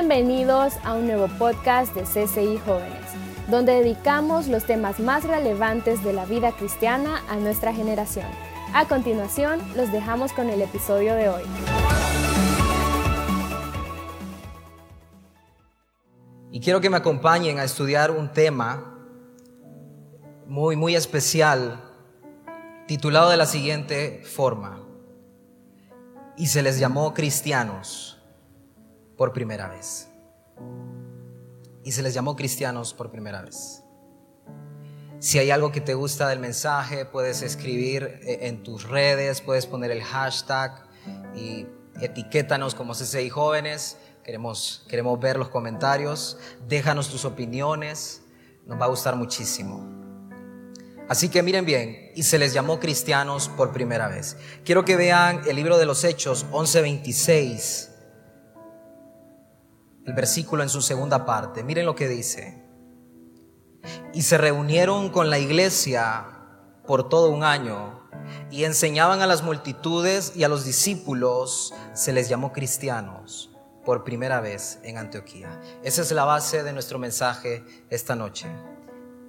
Bienvenidos a un nuevo podcast de CCI Jóvenes, donde dedicamos los temas más relevantes de la vida cristiana a nuestra generación. A continuación, los dejamos con el episodio de hoy. Y quiero que me acompañen a estudiar un tema muy, muy especial, titulado de la siguiente forma. Y se les llamó cristianos por primera vez. Y se les llamó cristianos por primera vez. Si hay algo que te gusta del mensaje, puedes escribir eh, en tus redes, puedes poner el hashtag y etiquétanos como CCI Jóvenes. Queremos, queremos ver los comentarios. Déjanos tus opiniones. Nos va a gustar muchísimo. Así que miren bien, y se les llamó cristianos por primera vez. Quiero que vean el libro de los Hechos 11:26 el versículo en su segunda parte. Miren lo que dice. Y se reunieron con la iglesia por todo un año y enseñaban a las multitudes y a los discípulos, se les llamó cristianos por primera vez en Antioquía. Esa es la base de nuestro mensaje esta noche.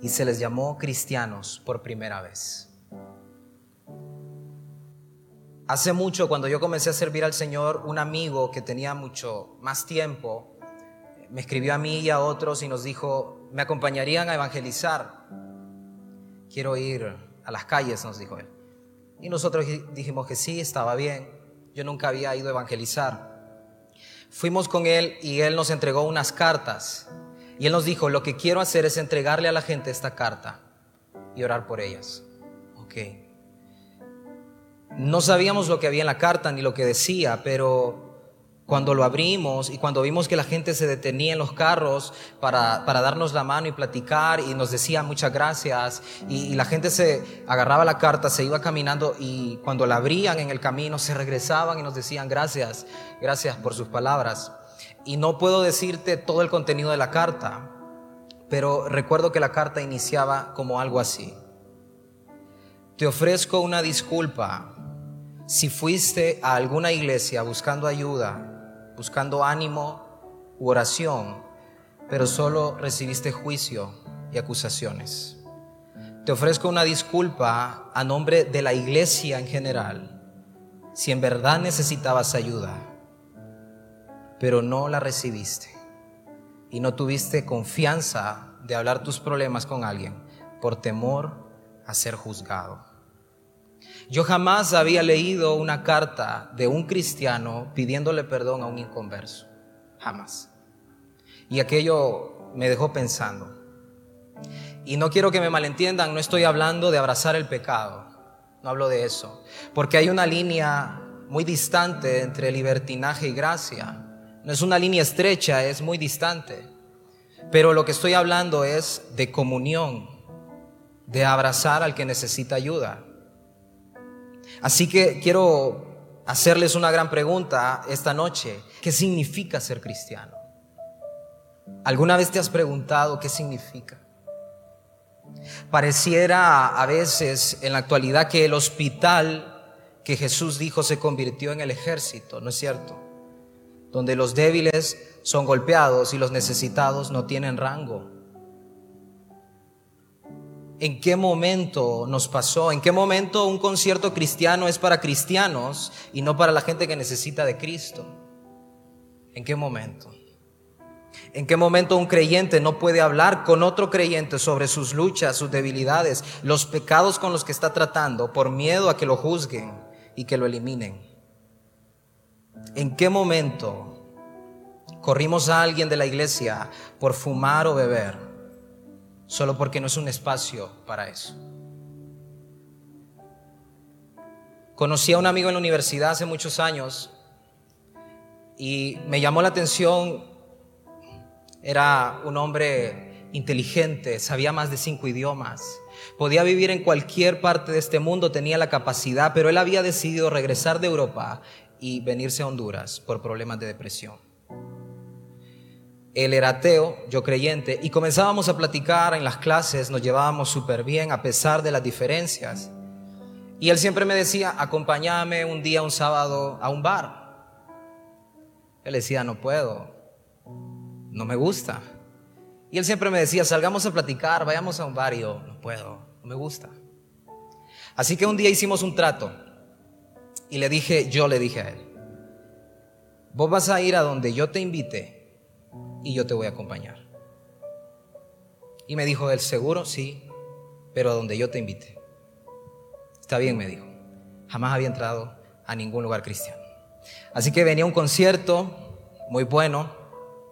Y se les llamó cristianos por primera vez. Hace mucho, cuando yo comencé a servir al Señor, un amigo que tenía mucho más tiempo, me escribió a mí y a otros y nos dijo, ¿me acompañarían a evangelizar? Quiero ir a las calles, nos dijo él. Y nosotros dijimos que sí, estaba bien. Yo nunca había ido a evangelizar. Fuimos con él y él nos entregó unas cartas. Y él nos dijo, lo que quiero hacer es entregarle a la gente esta carta y orar por ellas. Ok. No sabíamos lo que había en la carta ni lo que decía, pero cuando lo abrimos y cuando vimos que la gente se detenía en los carros para, darnos la mano y platicar y nos decía muchas gracias y, la gente se agarraba la carta, se iba caminando y cuando la abrían en el camino se regresaban y nos decían gracias, gracias por sus palabras. Y no puedo decirte todo el contenido de la carta, pero recuerdo que la carta iniciaba como algo así. Te ofrezco una disculpa si fuiste a alguna iglesia buscando ayuda buscando ánimo u oración, pero solo recibiste juicio y acusaciones. Te ofrezco una disculpa a nombre de la iglesia en general, si en verdad necesitabas ayuda, pero no la recibiste y no tuviste confianza de hablar tus problemas con alguien por temor a ser juzgado. Yo jamás había leído una carta de un cristiano pidiéndole perdón a un inconverso. Jamás. Y aquello me dejó pensando. Y no quiero que me malentiendan, no estoy hablando de abrazar el pecado. No hablo de eso. Porque hay una línea muy distante entre libertinaje y gracia. No es una línea estrecha, es muy distante. Pero lo que estoy hablando es de comunión, de abrazar al que necesita ayuda. Así que quiero hacerles una gran pregunta esta noche. ¿Qué significa ser cristiano? ¿Alguna vez te has preguntado qué significa? Pareciera a veces en la actualidad que el hospital que Jesús dijo se convirtió en el ejército, ¿no es cierto? Donde los débiles son golpeados y los necesitados no tienen rango en qué momento nos pasó, en qué momento un concierto cristiano es para cristianos y no para la gente que necesita de Cristo. ¿En qué momento? ¿En qué momento un creyente no puede hablar con otro creyente sobre sus luchas, sus debilidades, los pecados con los que está tratando por miedo a que lo juzguen y que lo eliminen? ¿En qué momento corrimos a alguien de la iglesia por fumar o beber? Solo porque no es un espacio para eso. Conocí a un amigo en la universidad hace muchos años y me llamó la atención, era un hombre inteligente, sabía más de cinco idiomas, podía vivir en cualquier parte de este mundo, tenía la capacidad, pero él había decidido regresar de Europa y venirse a Honduras por problemas de depresión. Él era ateo, yo creyente, y comenzábamos a platicar en las clases, nos llevábamos súper bien a pesar de las diferencias. Y él siempre me decía, acompáñame un día, un sábado, a un bar. Él decía, no puedo, no me gusta. Y él siempre me decía, salgamos a platicar, vayamos a un bar. Y yo, no puedo, no me gusta. Así que un día hicimos un trato. Y le dije, yo le dije a él, vos vas a ir a donde yo te invite y yo te voy a acompañar. Y me dijo él, seguro, sí, pero a donde yo te invite. Está bien, me dijo. Jamás había entrado a ningún lugar cristiano. Así que venía un concierto muy bueno,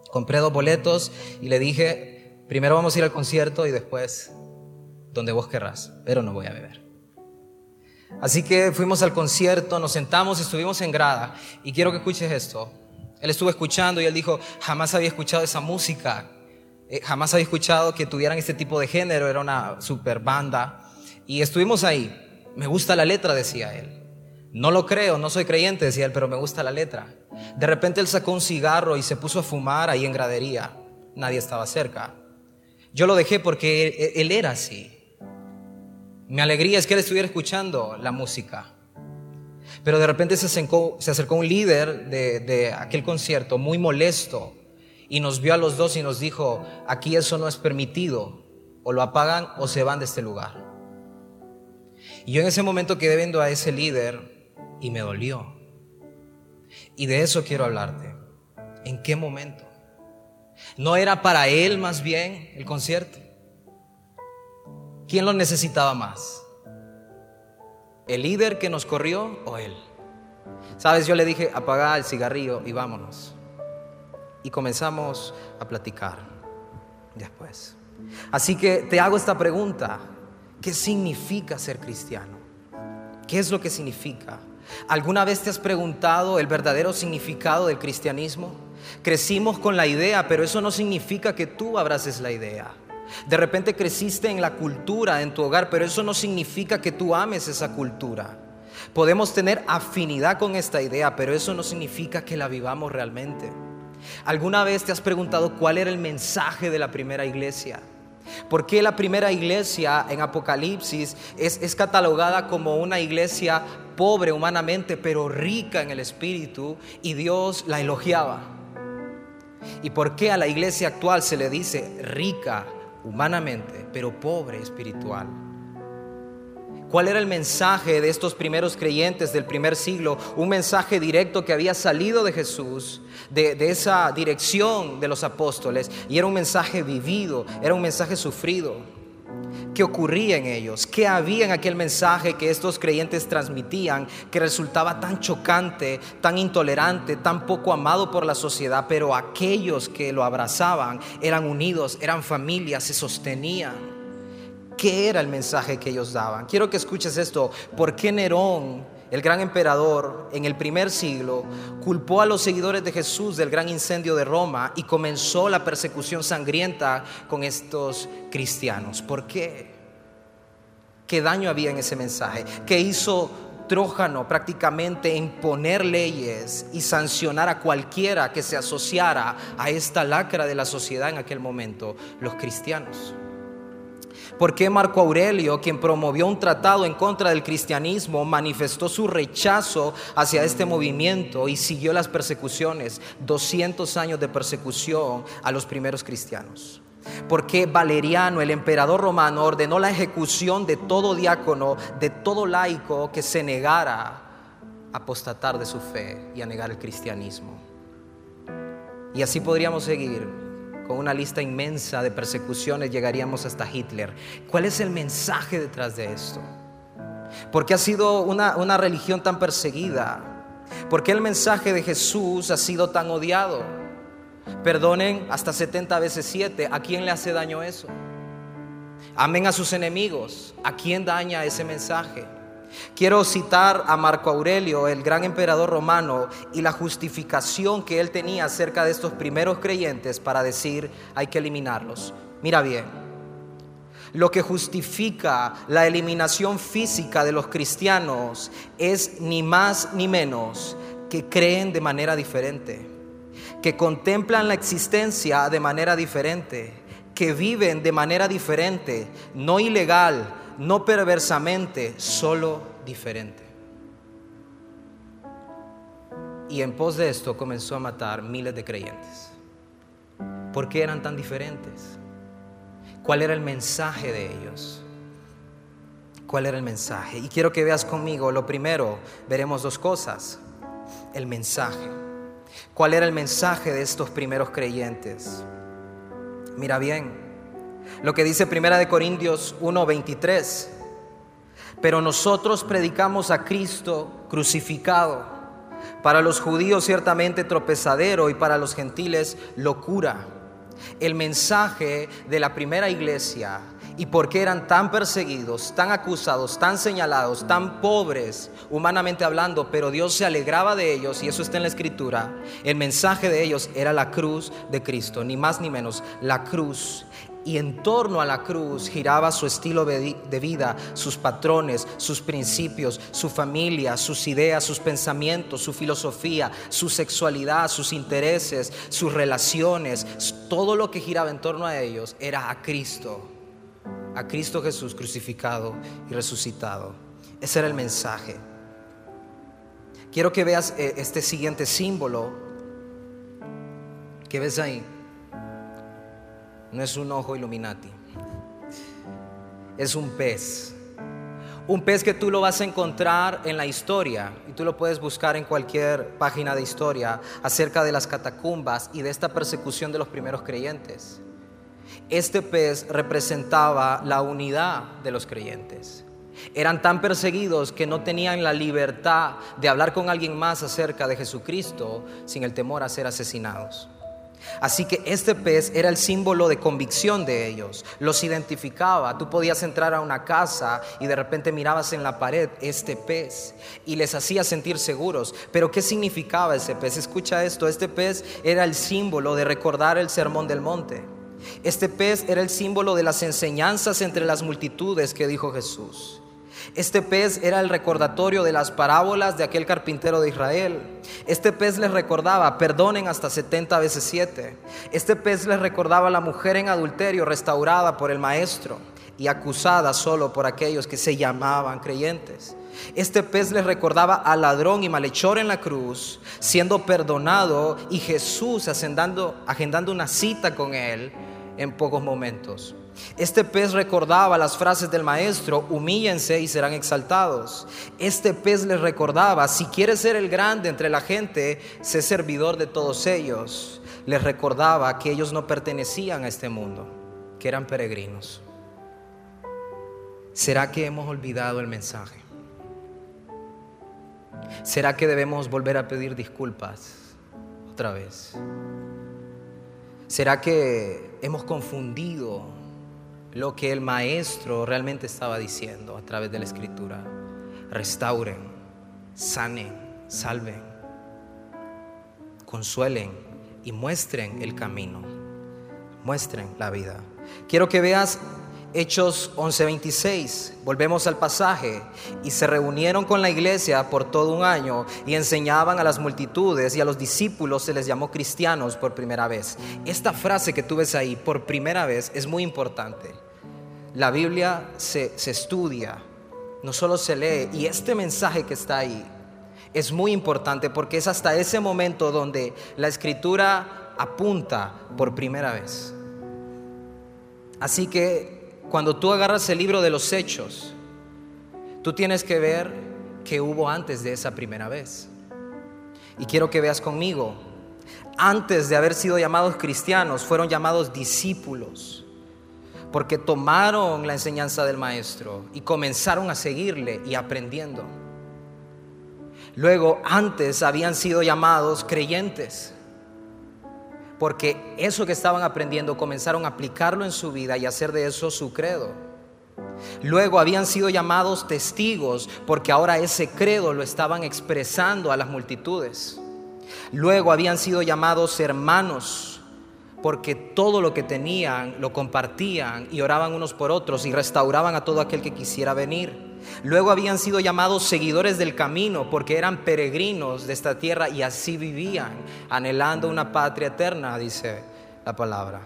compré dos boletos y le dije, primero vamos a ir al concierto y después donde vos querrás, pero no voy a beber. Así que fuimos al concierto, nos sentamos, estuvimos en grada y quiero que escuches esto. Él estuvo escuchando y él dijo, jamás había escuchado esa música, eh, jamás había escuchado que tuvieran este tipo de género, era una super banda. Y estuvimos ahí. Me gusta la letra, decía él. No lo creo, no soy creyente, decía él, pero me gusta la letra. De repente él sacó un cigarro y se puso a fumar ahí en gradería. Nadie estaba cerca. Yo lo dejé porque él, era así. Mi alegría es que él estuviera escuchando la música. Pero de repente se acercó, un líder de, de aquel concierto muy molesto y nos vio a los dos y nos dijo, aquí eso no es permitido, o lo apagan o se van de este lugar. Y yo en ese momento quedé viendo a ese líder y me dolió. Y de eso quiero hablarte. ¿En qué momento? ¿No era para él más bien el concierto? ¿Quién lo necesitaba más? ¿El líder que nos corrió o él? Sabes, yo le dije, apaga el cigarrillo y vámonos. Y comenzamos a platicar después. Así que te hago esta pregunta. ¿Qué significa ser cristiano? ¿Qué es lo que significa? ¿Alguna vez te has preguntado el verdadero significado del cristianismo? Crecimos con la idea, pero eso no significa que tú abraces la idea. De repente creciste en la cultura en tu hogar, pero eso no significa que tú ames esa cultura. Podemos tener afinidad con esta idea, pero eso no significa que la vivamos realmente. ¿Alguna vez te has preguntado cuál era el mensaje de la primera iglesia? ¿Por qué la primera iglesia en Apocalipsis es, catalogada como una iglesia pobre humanamente, pero rica en el espíritu y Dios la elogiaba? ¿Y por qué a la iglesia actual se le dice rica humanamente, pero pobre espiritual? ¿Cuál era el mensaje de estos primeros creyentes del primer siglo? Un mensaje directo que había salido de Jesús, de, esa dirección de los apóstoles, y era un mensaje vivido, era un mensaje sufrido. ¿Qué ocurría en ellos? ¿Qué había en aquel mensaje que estos creyentes transmitían que resultaba tan chocante, tan intolerante, tan poco amado por la sociedad? Pero aquellos que lo abrazaban eran unidos, eran familias, se sostenían qué era el mensaje que ellos daban. Quiero que escuches esto. ¿Por qué Nerón, el gran emperador, en el primer siglo, culpó a los seguidores de Jesús del gran incendio de Roma y comenzó la persecución sangrienta con estos cristianos? ¿Por qué? ¿Qué daño había en ese mensaje? ¿Qué hizo Trójano prácticamente en poner leyes y sancionar a cualquiera que se asociara a esta lacra de la sociedad en aquel momento, los cristianos. ¿Por qué Marco Aurelio, quien promovió un tratado en contra del cristianismo, manifestó su rechazo hacia este movimiento y siguió las persecuciones, 200 años de persecución a los primeros cristianos? ¿Por qué Valeriano, el emperador romano, ordenó la ejecución de todo diácono, de todo laico que se negara a apostatar de su fe y a negar el cristianismo? Y así podríamos seguir con una lista inmensa de persecuciones llegaríamos hasta Hitler. ¿Cuál es el mensaje detrás de esto? ¿Por qué ha sido una, una religión tan perseguida? ¿Por qué el mensaje de Jesús ha sido tan odiado? Perdonen hasta 70 veces 7. ¿A quién le hace daño eso? Amen a sus enemigos. ¿A quién daña ese mensaje? Quiero citar a Marco Aurelio, el gran emperador romano, y la justificación que él tenía acerca de estos primeros creyentes para decir hay que eliminarlos. Mira bien, lo que justifica la eliminación física de los cristianos es ni más ni menos que creen de manera diferente, que contemplan la existencia de manera diferente, que viven de manera diferente, no ilegal, no perversamente, solo diferente. Y en pos de esto comenzó a matar miles de creyentes. ¿Por qué eran tan diferentes? ¿Cuál era el mensaje de ellos? ¿Cuál era el mensaje? Y quiero que veas conmigo, lo primero, veremos dos cosas. El mensaje. ¿Cuál era el mensaje de estos primeros creyentes? Mira bien, lo que dice Primera de Corintios 1:23. Pero nosotros predicamos a Cristo crucificado, para los judíos ciertamente tropezadero y para los gentiles locura. El mensaje de la primera iglesia y por qué eran tan perseguidos, tan acusados, tan señalados, tan pobres, humanamente hablando, pero Dios se alegraba de ellos, y eso está en la escritura. El mensaje de ellos era la cruz de Cristo, ni más ni menos, la cruz. Y en torno a la cruz giraba su estilo de vida, sus patrones, sus principios, su familia, sus ideas, sus pensamientos, su filosofía, su sexualidad, sus intereses, sus relaciones. Todo lo que giraba en torno a ellos era a Cristo a Cristo Jesús crucificado y resucitado. Ese era el mensaje. Quiero que veas eh, este siguiente símbolo que ves ahí. No es un ojo Illuminati, es un pez. Un pez que tú lo vas a encontrar en la historia y tú lo puedes buscar en cualquier página de historia acerca de las catacumbas y de esta persecución de los primeros creyentes. Este pez representaba la unidad de los creyentes. Eran tan perseguidos que no tenían la libertad de hablar con alguien más acerca de Jesucristo sin el temor a ser asesinados. Así que este pez era el símbolo de convicción de ellos, los identificaba. Tú podías entrar a una casa y de repente mirabas en la pared este pez y les hacía sentir seguros. Pero ¿qué significaba ese pez? Escucha esto, este pez era el símbolo de recordar el sermón del monte. Este pez era el símbolo de las enseñanzas entre las multitudes que dijo Jesús. Este pez era el recordatorio de las parábolas de aquel carpintero de Israel. Este pez les recordaba, perdonen hasta 70 veces 7. Este pez les recordaba a la mujer en adulterio restaurada por el maestro y acusada solo por aquellos que se llamaban creyentes. Este pez les recordaba al ladrón y malhechor en la cruz, siendo perdonado y Jesús agendando, agendando una cita con él en pocos momentos. Este pez recordaba las frases del maestro, humíllense y serán exaltados. Este pez les recordaba, si quieres ser el grande entre la gente, sé servidor de todos ellos. Les recordaba que ellos no pertenecían a este mundo, que eran peregrinos. ¿Será que hemos olvidado el mensaje? ¿Será que debemos volver a pedir disculpas otra vez? ¿Será que hemos confundido lo que el maestro realmente estaba diciendo a través de la escritura? Restauren, sanen, salven, consuelen y muestren el camino, muestren la vida. Quiero que veas Hechos 11:26, volvemos al pasaje, y se reunieron con la iglesia por todo un año y enseñaban a las multitudes y a los discípulos se les llamó cristianos por primera vez. Esta frase que tú ves ahí, por primera vez, es muy importante. La Biblia se, se estudia, no solo se lee, y este mensaje que está ahí es muy importante porque es hasta ese momento donde la escritura apunta por primera vez. Así que cuando tú agarras el libro de los hechos, tú tienes que ver qué hubo antes de esa primera vez. Y quiero que veas conmigo, antes de haber sido llamados cristianos, fueron llamados discípulos, porque tomaron la enseñanza del maestro y comenzaron a seguirle y aprendiendo. Luego, antes habían sido llamados creyentes porque eso que estaban aprendiendo comenzaron a aplicarlo en su vida y hacer de eso su credo. Luego habían sido llamados testigos porque ahora ese credo lo estaban expresando a las multitudes. Luego habían sido llamados hermanos porque todo lo que tenían lo compartían y oraban unos por otros y restauraban a todo aquel que quisiera venir. Luego habían sido llamados seguidores del camino porque eran peregrinos de esta tierra y así vivían, anhelando una patria eterna, dice la palabra.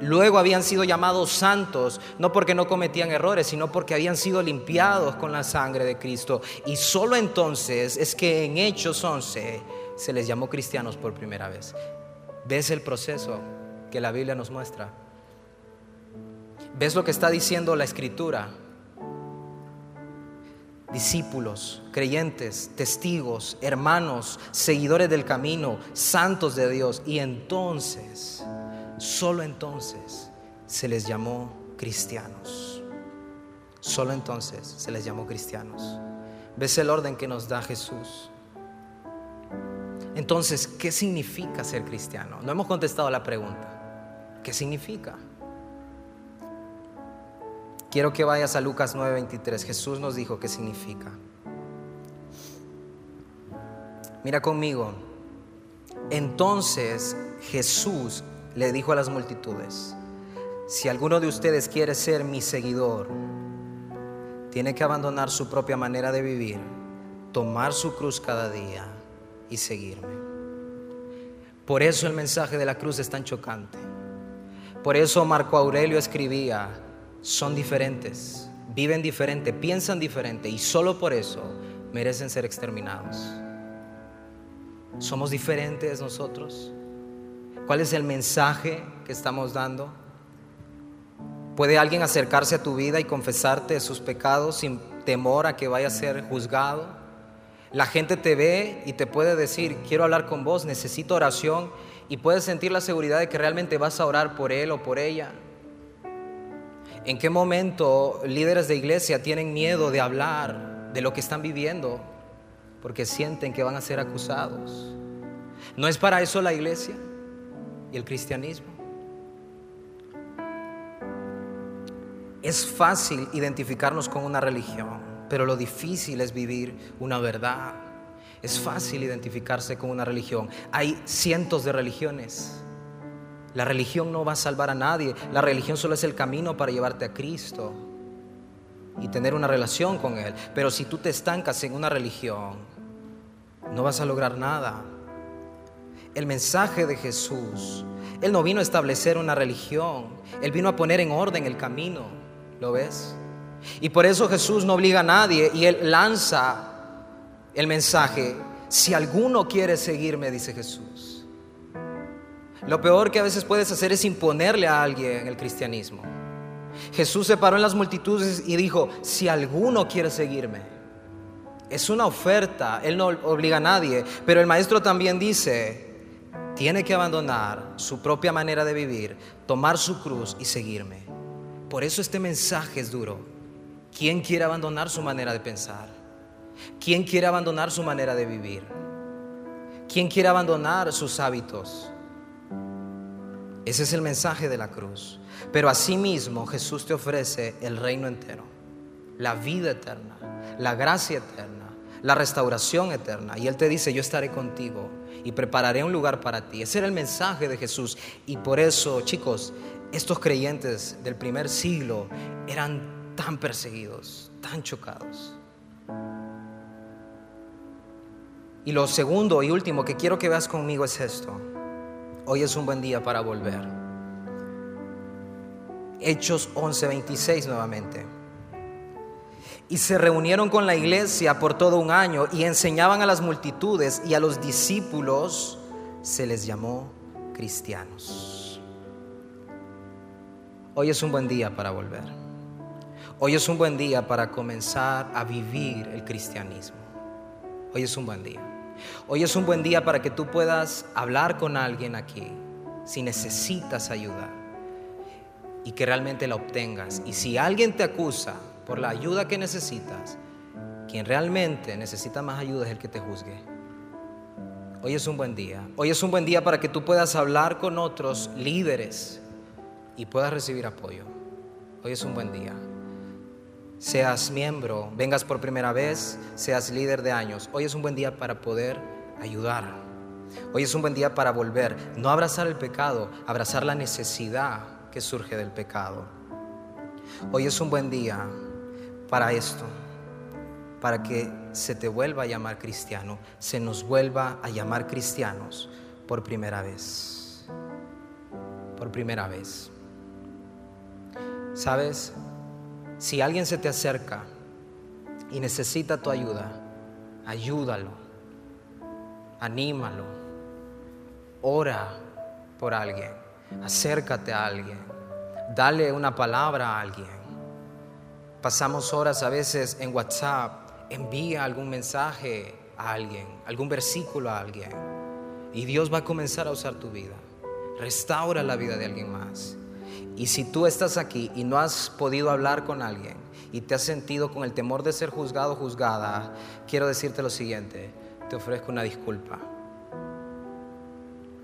Luego habían sido llamados santos, no porque no cometían errores, sino porque habían sido limpiados con la sangre de Cristo. Y solo entonces es que en Hechos 11 se les llamó cristianos por primera vez. ¿Ves el proceso? que la Biblia nos muestra. ¿Ves lo que está diciendo la escritura? Discípulos, creyentes, testigos, hermanos, seguidores del camino, santos de Dios. Y entonces, solo entonces, se les llamó cristianos. Solo entonces se les llamó cristianos. ¿Ves el orden que nos da Jesús? Entonces, ¿qué significa ser cristiano? No hemos contestado la pregunta. ¿Qué significa? Quiero que vayas a Lucas 9:23. Jesús nos dijo qué significa. Mira conmigo. Entonces Jesús le dijo a las multitudes, si alguno de ustedes quiere ser mi seguidor, tiene que abandonar su propia manera de vivir, tomar su cruz cada día y seguirme. Por eso el mensaje de la cruz es tan chocante. Por eso Marco Aurelio escribía, son diferentes, viven diferente, piensan diferente y solo por eso merecen ser exterminados. ¿Somos diferentes nosotros? ¿Cuál es el mensaje que estamos dando? ¿Puede alguien acercarse a tu vida y confesarte sus pecados sin temor a que vaya a ser juzgado? La gente te ve y te puede decir, quiero hablar con vos, necesito oración y puedes sentir la seguridad de que realmente vas a orar por él o por ella. ¿En qué momento líderes de iglesia tienen miedo de hablar de lo que están viviendo porque sienten que van a ser acusados? ¿No es para eso la iglesia y el cristianismo? Es fácil identificarnos con una religión, pero lo difícil es vivir una verdad. Es fácil identificarse con una religión. Hay cientos de religiones. La religión no va a salvar a nadie. La religión solo es el camino para llevarte a Cristo y tener una relación con Él. Pero si tú te estancas en una religión, no vas a lograr nada. El mensaje de Jesús, Él no vino a establecer una religión, Él vino a poner en orden el camino. ¿Lo ves? Y por eso Jesús no obliga a nadie y Él lanza el mensaje. Si alguno quiere seguirme, dice Jesús lo peor que a veces puedes hacer es imponerle a alguien el cristianismo. Jesús se paró en las multitudes y dijo, si alguno quiere seguirme, es una oferta, Él no obliga a nadie, pero el maestro también dice, tiene que abandonar su propia manera de vivir, tomar su cruz y seguirme. Por eso este mensaje es duro. ¿Quién quiere abandonar su manera de pensar? ¿Quién quiere abandonar su manera de vivir? ¿Quién quiere abandonar sus hábitos? Ese es el mensaje de la cruz. Pero asimismo Jesús te ofrece el reino entero, la vida eterna, la gracia eterna, la restauración eterna. Y Él te dice, yo estaré contigo y prepararé un lugar para ti. Ese era el mensaje de Jesús. Y por eso, chicos, estos creyentes del primer siglo eran tan perseguidos, tan chocados. Y lo segundo y último que quiero que veas conmigo es esto. Hoy es un buen día para volver. Hechos 11:26 nuevamente. Y se reunieron con la iglesia por todo un año y enseñaban a las multitudes y a los discípulos se les llamó cristianos. Hoy es un buen día para volver. Hoy es un buen día para comenzar a vivir el cristianismo. Hoy es un buen día. Hoy es un buen día para que tú puedas hablar con alguien aquí si necesitas ayuda y que realmente la obtengas. Y si alguien te acusa por la ayuda que necesitas, quien realmente necesita más ayuda es el que te juzgue. Hoy es un buen día. Hoy es un buen día para que tú puedas hablar con otros líderes y puedas recibir apoyo. Hoy es un buen día seas miembro, vengas por primera vez, seas líder de años. Hoy es un buen día para poder ayudar. Hoy es un buen día para volver, no abrazar el pecado, abrazar la necesidad que surge del pecado. Hoy es un buen día para esto, para que se te vuelva a llamar cristiano, se nos vuelva a llamar cristianos por primera vez. Por primera vez. ¿Sabes? Si alguien se te acerca y necesita tu ayuda, ayúdalo, anímalo, ora por alguien. Acércate a alguien. Dale una palabra a alguien. Pasamos horas a veces en WhatsApp. Envía algún mensaje a alguien, algún versículo a alguien. Y Dios va a comenzar a usar tu vida. Restaura la vida de alguien más. Y si tú estás aquí y no has podido hablar con alguien y te has sentido con el temor de ser juzgado o juzgada, quiero decirte lo siguiente, te ofrezco una disculpa.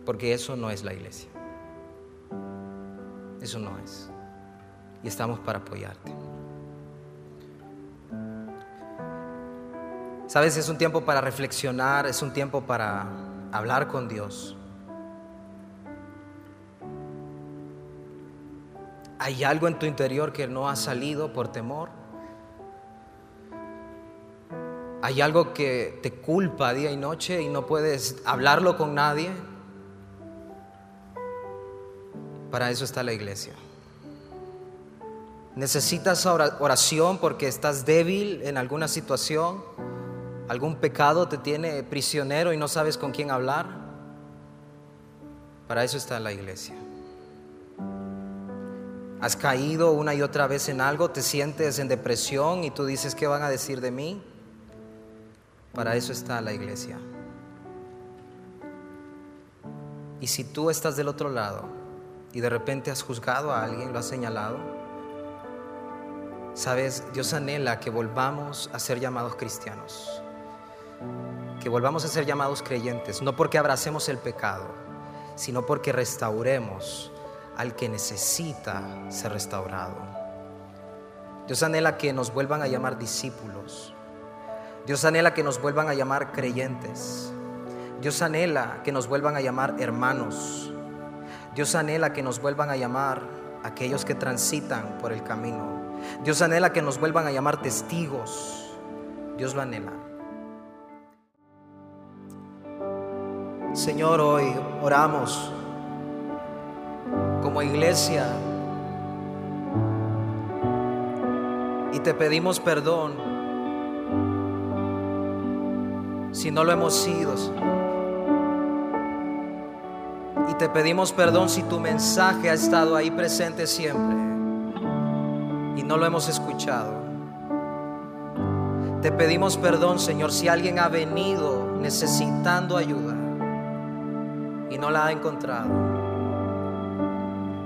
Porque eso no es la iglesia. Eso no es. Y estamos para apoyarte. Sabes, es un tiempo para reflexionar, es un tiempo para hablar con Dios. ¿Hay algo en tu interior que no ha salido por temor? ¿Hay algo que te culpa día y noche y no puedes hablarlo con nadie? Para eso está la iglesia. ¿Necesitas oración porque estás débil en alguna situación? ¿Algún pecado te tiene prisionero y no sabes con quién hablar? Para eso está la iglesia. ¿Has caído una y otra vez en algo? ¿Te sientes en depresión y tú dices, ¿qué van a decir de mí? Para eso está la iglesia. Y si tú estás del otro lado, y de repente has juzgado a alguien, lo has señalado. Sabes, Dios anhela que volvamos a ser llamados cristianos, que volvamos a ser llamados creyentes, no porque abracemos el pecado, sino porque restauremos al que necesita ser restaurado. Dios anhela que nos vuelvan a llamar discípulos. Dios anhela que nos vuelvan a llamar creyentes. Dios anhela que nos vuelvan a llamar hermanos. Dios anhela que nos vuelvan a llamar aquellos que transitan por el camino. Dios anhela que nos vuelvan a llamar testigos. Dios lo anhela. Señor, hoy oramos como iglesia y te pedimos perdón si no lo hemos sido te pedimos perdón si tu mensaje ha estado ahí presente siempre y no lo hemos escuchado. Te pedimos perdón, Señor, si alguien ha venido necesitando ayuda y no la ha encontrado.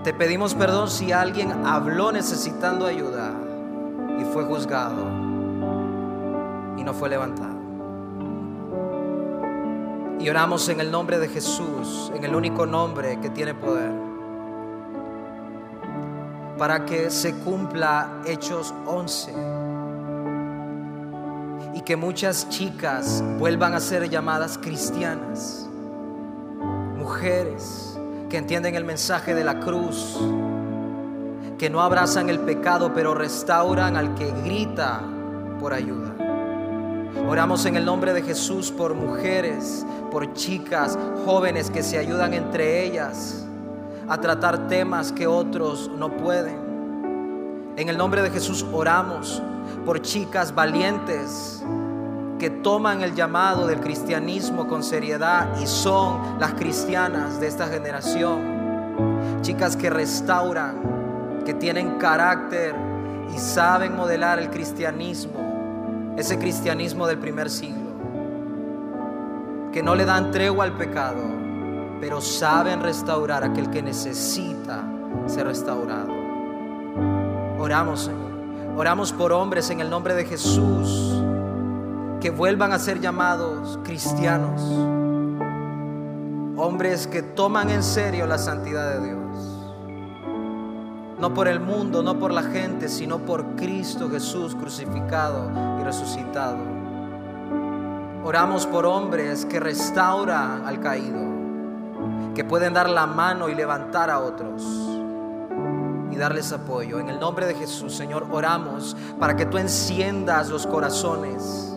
Te pedimos perdón si alguien habló necesitando ayuda y fue juzgado y no fue levantado. Y oramos en el nombre de Jesús, en el único nombre que tiene poder, para que se cumpla Hechos 11 y que muchas chicas vuelvan a ser llamadas cristianas, mujeres que entienden el mensaje de la cruz, que no abrazan el pecado, pero restauran al que grita por ayuda. Oramos en el nombre de Jesús por mujeres, por chicas, jóvenes que se ayudan entre ellas a tratar temas que otros no pueden. En el nombre de Jesús oramos por chicas valientes que toman el llamado del cristianismo con seriedad y son las cristianas de esta generación. Chicas que restauran, que tienen carácter y saben modelar el cristianismo ese cristianismo del primer siglo, que no le dan tregua al pecado, pero saben restaurar a aquel que necesita ser restaurado. Oramos, Señor. Oramos por hombres en el nombre de Jesús que vuelvan a ser llamados cristianos. Hombres que toman en serio la santidad de Dios no por el mundo, no por la gente, sino por Cristo Jesús crucificado y resucitado. Oramos por hombres que restauran al caído, que pueden dar la mano y levantar a otros y darles apoyo. En el nombre de Jesús, Señor, oramos para que tú enciendas los corazones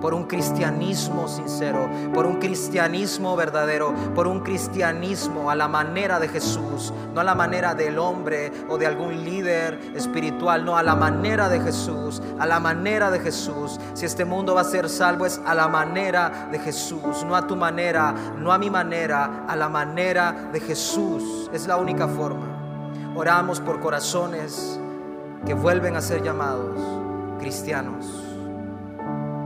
por un cristianismo sincero, por un cristianismo verdadero, por un cristianismo a la manera de Jesús, no a la manera del hombre o de algún líder espiritual, no a la manera de Jesús, a la manera de Jesús. Si este mundo va a ser salvo es a la manera de Jesús, no a tu manera, no a mi manera, a la manera de Jesús. Es la única forma. Oramos por corazones que vuelven a ser llamados cristianos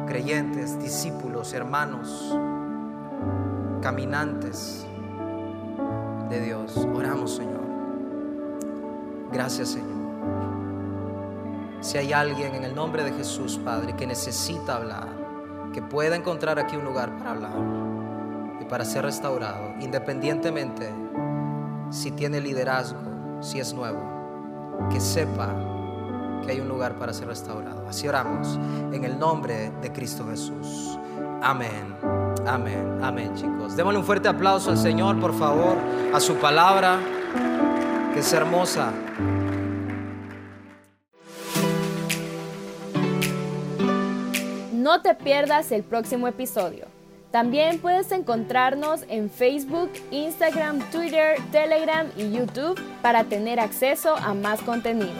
creyentes, discípulos, hermanos, caminantes de Dios. Oramos, Señor. Gracias, Señor. Si hay alguien en el nombre de Jesús, Padre, que necesita hablar, que pueda encontrar aquí un lugar para hablar y para ser restaurado, independientemente si tiene liderazgo, si es nuevo, que sepa que hay un lugar para ser restaurado. Así oramos en el nombre de Cristo Jesús. Amén. Amén. Amén, chicos. Démosle un fuerte aplauso al Señor, por favor, a su palabra, que es hermosa. No te pierdas el próximo episodio. También puedes encontrarnos en Facebook, Instagram, Twitter, Telegram y YouTube para tener acceso a más contenido.